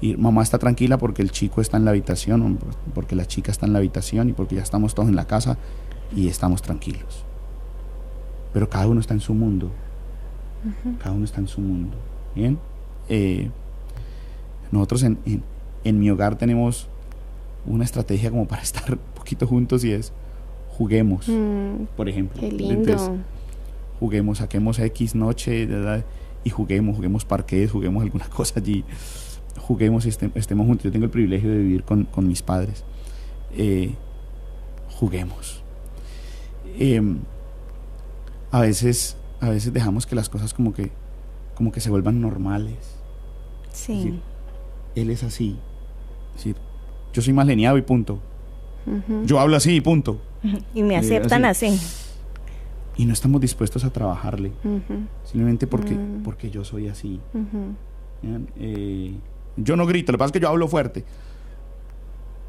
y mamá está tranquila porque el chico está en la habitación, porque la chica está en la habitación y porque ya estamos todos en la casa y estamos tranquilos. Pero cada uno está en su mundo. Cada uno está en su mundo. Bien. Eh, nosotros en, en- en mi hogar tenemos una estrategia como para [laughs] estar un poquito juntos y es juguemos, mm, por ejemplo. qué Entonces, lindo. juguemos, saquemos X noche ¿verdad? y juguemos, juguemos parques, juguemos alguna [laughs] cosa allí, juguemos y este- estemos juntos. Yo tengo el privilegio de vivir con, con mis padres. Eh, juguemos. Em, a veces, a veces dejamos que las cosas como que, como que se vuelvan normales. Sí. decir, Él es así. Es decir, yo soy más lineado y punto. Yo hablo así y punto. Y me Sí, aceptan así. Y no estamos dispuestos a trabajarle. Simplemente porque, Mm. porque yo soy así. Eh, yo no grito, lo que pasa es que yo hablo fuerte.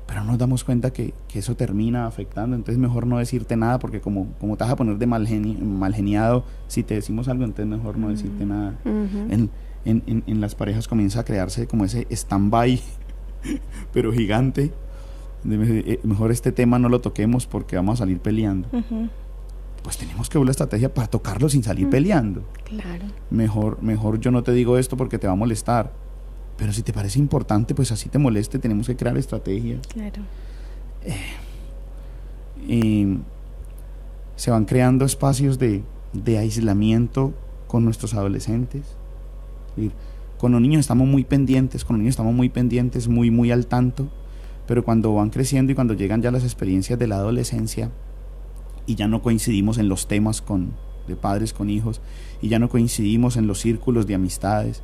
Pero nos damos cuenta que, que eso termina afectando. Entonces mejor no decirte nada porque como, como te vas a poner de mal, geni- mal geniado, si te decimos algo, entonces mejor no decirte nada. Ujú. En, en- en- en las parejas comienza a crearse como ese stand-by, [laughs] pero gigante. De- eh, mejor este tema no lo toquemos porque vamos a salir peleando. Pues tenemos que ver la estrategia para tocarlo sin salir peleando. Claro. Mejor, mejor yo no te digo esto porque te va a molestar. Pero si te parece importante, pues así te moleste, tenemos que crear estrategias. Claro. Y se van creando espacios de, de aislamiento con nuestros adolescentes. Y con los niños estamos muy pendientes, con los niños estamos muy pendientes, muy, muy al tanto, pero cuando van creciendo y cuando llegan ya las experiencias de la adolescencia y ya no coincidimos en los temas con, de padres con hijos y ya no coincidimos en los círculos de amistades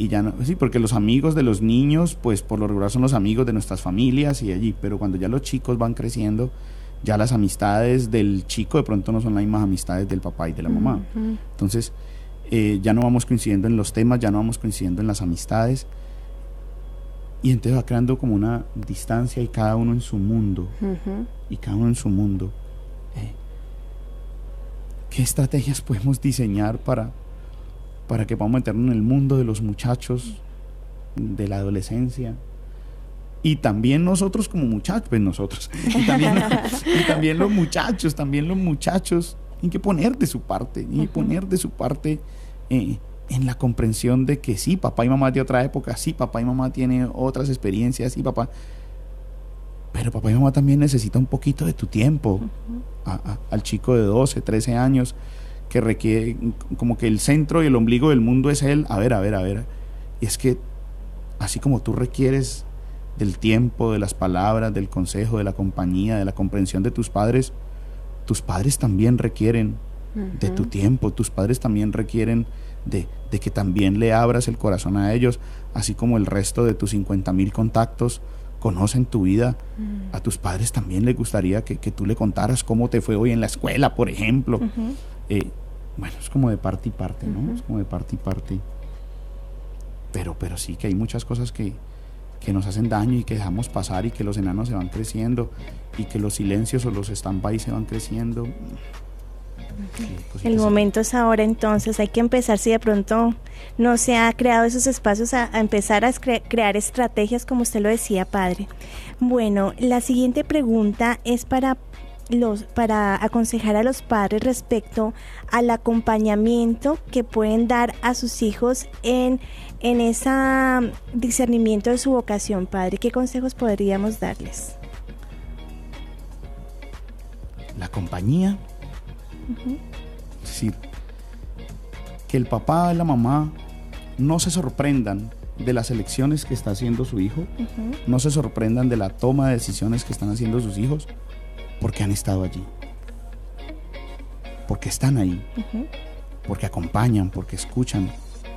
y ya no, sí, porque los amigos de los niños, pues por lo regular son los amigos de nuestras familias y allí, pero cuando ya los chicos van creciendo, ya las amistades del chico de pronto no son las mismas amistades del papá y de la mamá. Entonces, eh, ya no vamos coincidiendo en los temas, ya no vamos coincidiendo en las amistades. Y entonces va creando como una distancia y cada uno en su mundo. Y cada uno en su mundo. Eh, ¿Qué estrategias podemos diseñar para, para que podamos meternos en el mundo de los muchachos, de la adolescencia? Y también nosotros como muchachos, pues nosotros, [laughs] y también, y también los muchachos, también los muchachos, tienen que poner de su parte, y poner de su parte eh, en la comprensión de que sí, papá y mamá de otra época, sí, papá y mamá tienen otras experiencias, sí, papá. Pero papá y mamá también necesita un poquito de tu tiempo. al chico de 12, 13 años, que requiere, como que el centro y el ombligo del mundo es él. A ver, a ver, a ver. Y es que, así como tú requieres del tiempo, de las palabras, del consejo, de la compañía, de la comprensión de tus padres, tus padres también requieren de tu tiempo, tus padres también requieren de, que también le abras el corazón a ellos, así como el resto de tus 50 mil contactos conocen tu vida. Mm. A tus padres también les gustaría que, tú le contaras cómo te fue hoy en la escuela, por ejemplo. Eh, bueno, es como de parte y parte, ¿no? Es como de parte y parte. Pero, pero sí que hay muchas cosas que, que nos hacen daño y que dejamos pasar y que los enanos se van creciendo y que los silencios o los stand-by se van creciendo. El momento es ahora, entonces hay que empezar, si de pronto no se ha creado esos espacios, a, empezar a crear estrategias, como usted lo decía, padre. Bueno, la siguiente pregunta es para los, para aconsejar a los padres respecto al acompañamiento que pueden dar a sus hijos en, en ese discernimiento de su vocación, padre. ¿Qué consejos podríamos darles? La compañía es decir, que el papá y la mamá no se sorprendan de las elecciones que está haciendo su hijo, no se sorprendan de la toma de decisiones que están haciendo sus hijos, porque han estado allí, porque están ahí, porque acompañan, porque escuchan,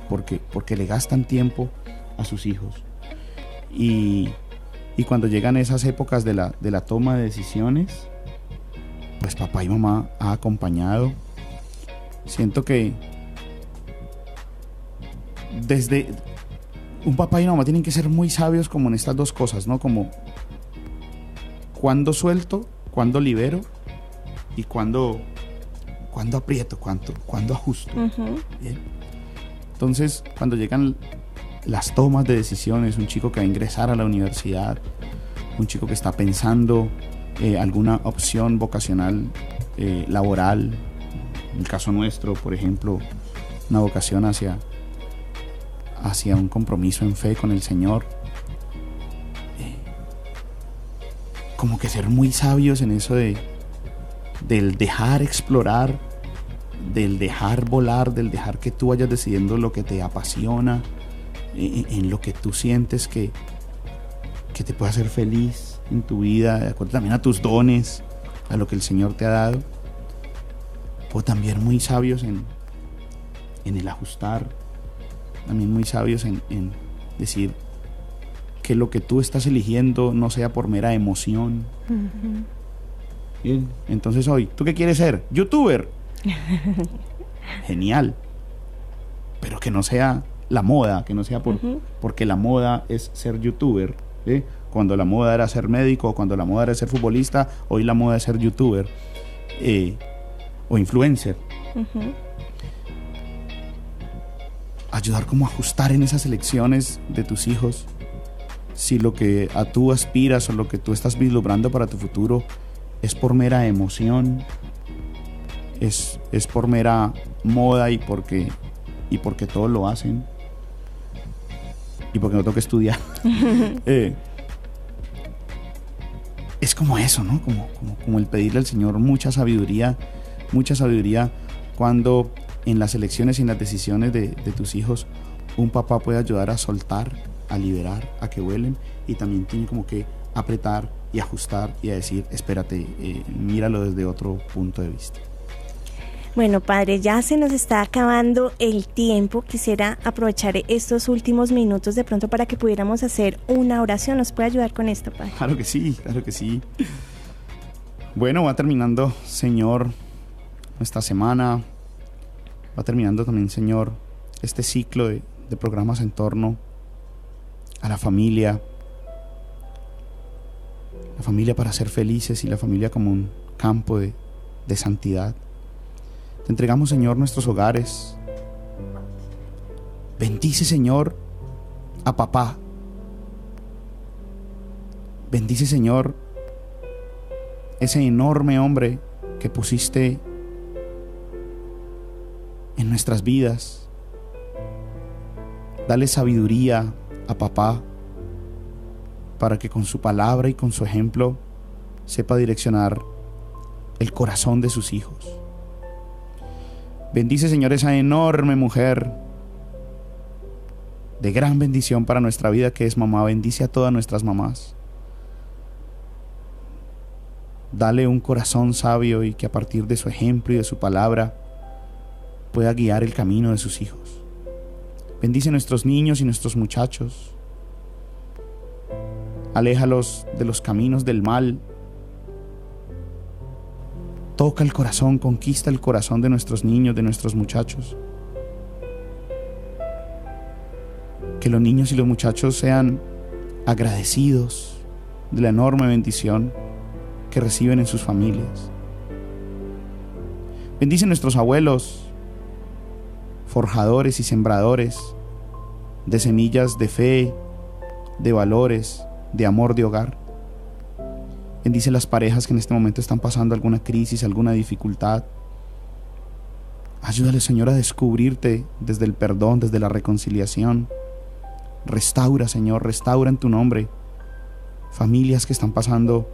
porque, porque le gastan tiempo a sus hijos. Y, y cuando llegan esas épocas de la, de la toma de decisiones, pues papá y mamá ha acompañado. Siento que desde un papá y una mamá tienen que ser muy sabios como en estas dos cosas, ¿no? Como cuando suelto, cuando libero y cuando, cuando aprieto, cuando, cuando ajusto. Entonces, cuando llegan las tomas de decisiones, un chico que va a ingresar a la universidad, un chico que está pensando eh, alguna opción vocacional eh, laboral, en el caso nuestro, por ejemplo, una vocación hacia, hacia un compromiso en fe con el Señor. Como que ser muy sabios en eso de del dejar explorar, del dejar volar, del dejar que tú vayas decidiendo lo que te apasiona, en, lo que tú sientes que, que te puede hacer feliz en tu vida, de acuerdo también a tus dones, a lo que el Señor te ha dado. O también muy sabios en, en el ajustar, también muy sabios en, decir que lo que tú estás eligiendo no sea por mera emoción. Bien, entonces hoy, ¿tú qué quieres ser? ¿Youtuber? [laughs] Genial. Pero que no sea la moda, que no sea por, porque la moda es ser youtuber. ¿sí? cuando la moda era ser médico, cuando la moda era ser futbolista, hoy la moda es ser youtuber eh, o influencer. Ayudar como a ajustar en esas elecciones de tus hijos. Si lo que a tú aspiras o lo que tú estás vislumbrando para tu futuro es por mera emoción, es, es por mera moda y porque, y porque todos lo hacen. Y porque no tengo que estudiar. [laughs] Eh, es como eso, ¿no? Como, como, como el pedirle al Señor mucha sabiduría, mucha sabiduría cuando en las elecciones y en las decisiones de, de tus hijos un papá puede ayudar a soltar, a liberar, a que vuelen y también tiene como que apretar y ajustar y a decir, espérate, eh, míralo desde otro punto de vista. Bueno, padre, ya se nos está acabando el tiempo. Quisiera aprovechar estos últimos minutos de pronto para que pudiéramos hacer una oración. ¿Nos puede ayudar con esto, padre? Claro que sí, claro que sí. Bueno, va terminando, Señor, nuestra semana. Va terminando también, Señor, este ciclo de, de programas en torno a la familia. La familia para ser felices y la familia como un campo de, de santidad. Te entregamos, Señor, nuestros hogares. Bendice, Señor, a papá. Bendice, Señor, ese enorme hombre que pusiste en nuestras vidas. Dale sabiduría a papá para que con su palabra y con su ejemplo sepa direccionar el corazón de sus hijos. Bendice, Señor, esa enorme mujer de gran bendición para nuestra vida que es mamá. Bendice a todas nuestras mamás. Dale un corazón sabio y que a partir de su ejemplo y de su palabra pueda guiar el camino de sus hijos. Bendice nuestros niños y nuestros muchachos. Aléjalos de los caminos del mal Toca el corazón, conquista el corazón de nuestros niños, de nuestros muchachos. Que los niños y los muchachos sean agradecidos de la enorme bendición que reciben en sus familias. Bendice nuestros abuelos, forjadores y sembradores de semillas de fe, de valores, de amor de hogar. Bendice las parejas que en este momento están pasando alguna crisis, alguna dificultad. Ayúdale, Señor, a descubrirte desde el perdón, desde la reconciliación. Restaura, Señor, restaura en tu nombre familias que están pasando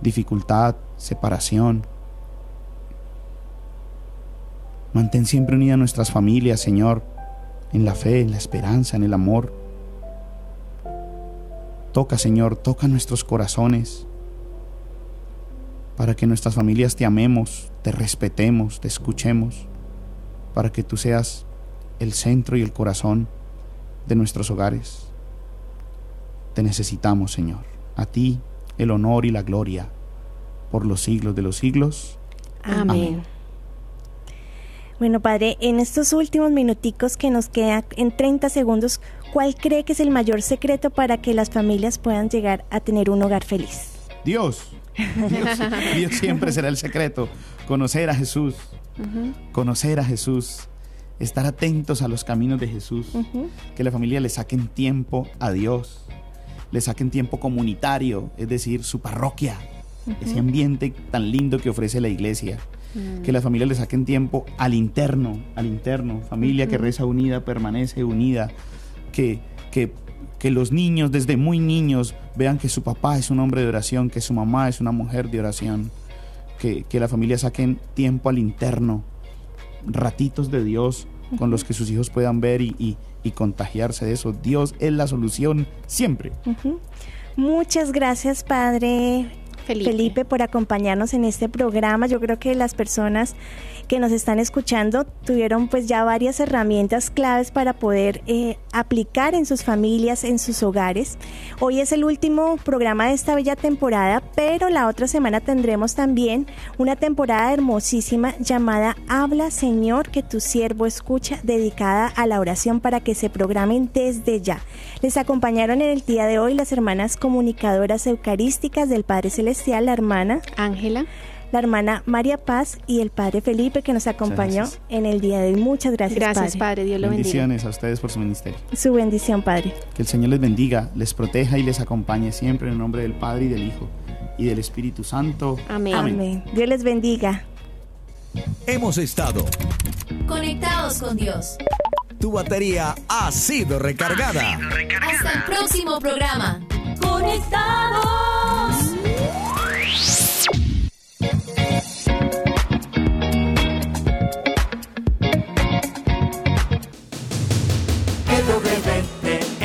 dificultad, separación. Mantén siempre unida nuestras familias, Señor, en la fe, en la esperanza, en el amor. Toca, Señor, toca nuestros corazones para que nuestras familias te amemos, te respetemos, te escuchemos, para que tú seas el centro y el corazón de nuestros hogares. Te necesitamos, Señor. A ti el honor y la gloria por los siglos de los siglos. Amén. Bueno, Padre, en estos últimos minuticos que nos quedan en 30 segundos, ¿cuál cree que es el mayor secreto para que las familias puedan llegar a tener un hogar feliz? Dios. Dios, siempre será el secreto. Conocer a Jesús. Conocer a Jesús. Estar atentos a los caminos de Jesús. Que la familia le saquen tiempo a Dios. Le saquen tiempo comunitario, es decir, su parroquia. Ese ambiente tan lindo que ofrece la iglesia. Mm. Que la familia le saquen tiempo al interno, al interno. Familia que reza unida, permanece unida. Que, que que los niños desde muy niños vean que su papá es un hombre de oración, que su mamá es una mujer de oración, que, que la familia saquen tiempo al interno, ratitos de Dios con los que sus hijos puedan ver y, y, contagiarse de eso. Dios es la solución siempre. Muchas gracias, Padre Felipe. por acompañarnos en este programa. Yo creo que las personas que nos están escuchando tuvieron pues ya varias herramientas claves para poder eh, aplicar en sus familias, en sus hogares. Hoy es el último programa de esta bella temporada, pero la otra semana tendremos también una temporada hermosísima llamada Habla Señor que tu siervo escucha, dedicada a la oración para que se programen desde ya. Les acompañaron en el día de hoy las hermanas comunicadoras eucarísticas del Padre Celestial, la hermana Ángela la hermana María Paz y el padre Felipe que nos acompañó en el día de hoy. Muchas gracias. Gracias, padre. Dios lo bendiga. Bendiciones a ustedes por su ministerio. Su bendición, Padre. Que el Señor les bendiga, les proteja y les acompañe siempre en el nombre del Padre y del Hijo y del Espíritu Santo. Amén. Amén. Dios les bendiga. Hemos estado. Conectados con Dios. Tu batería ha sido recargada. Hasta el próximo programa. Conectados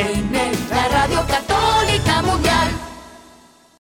Amen.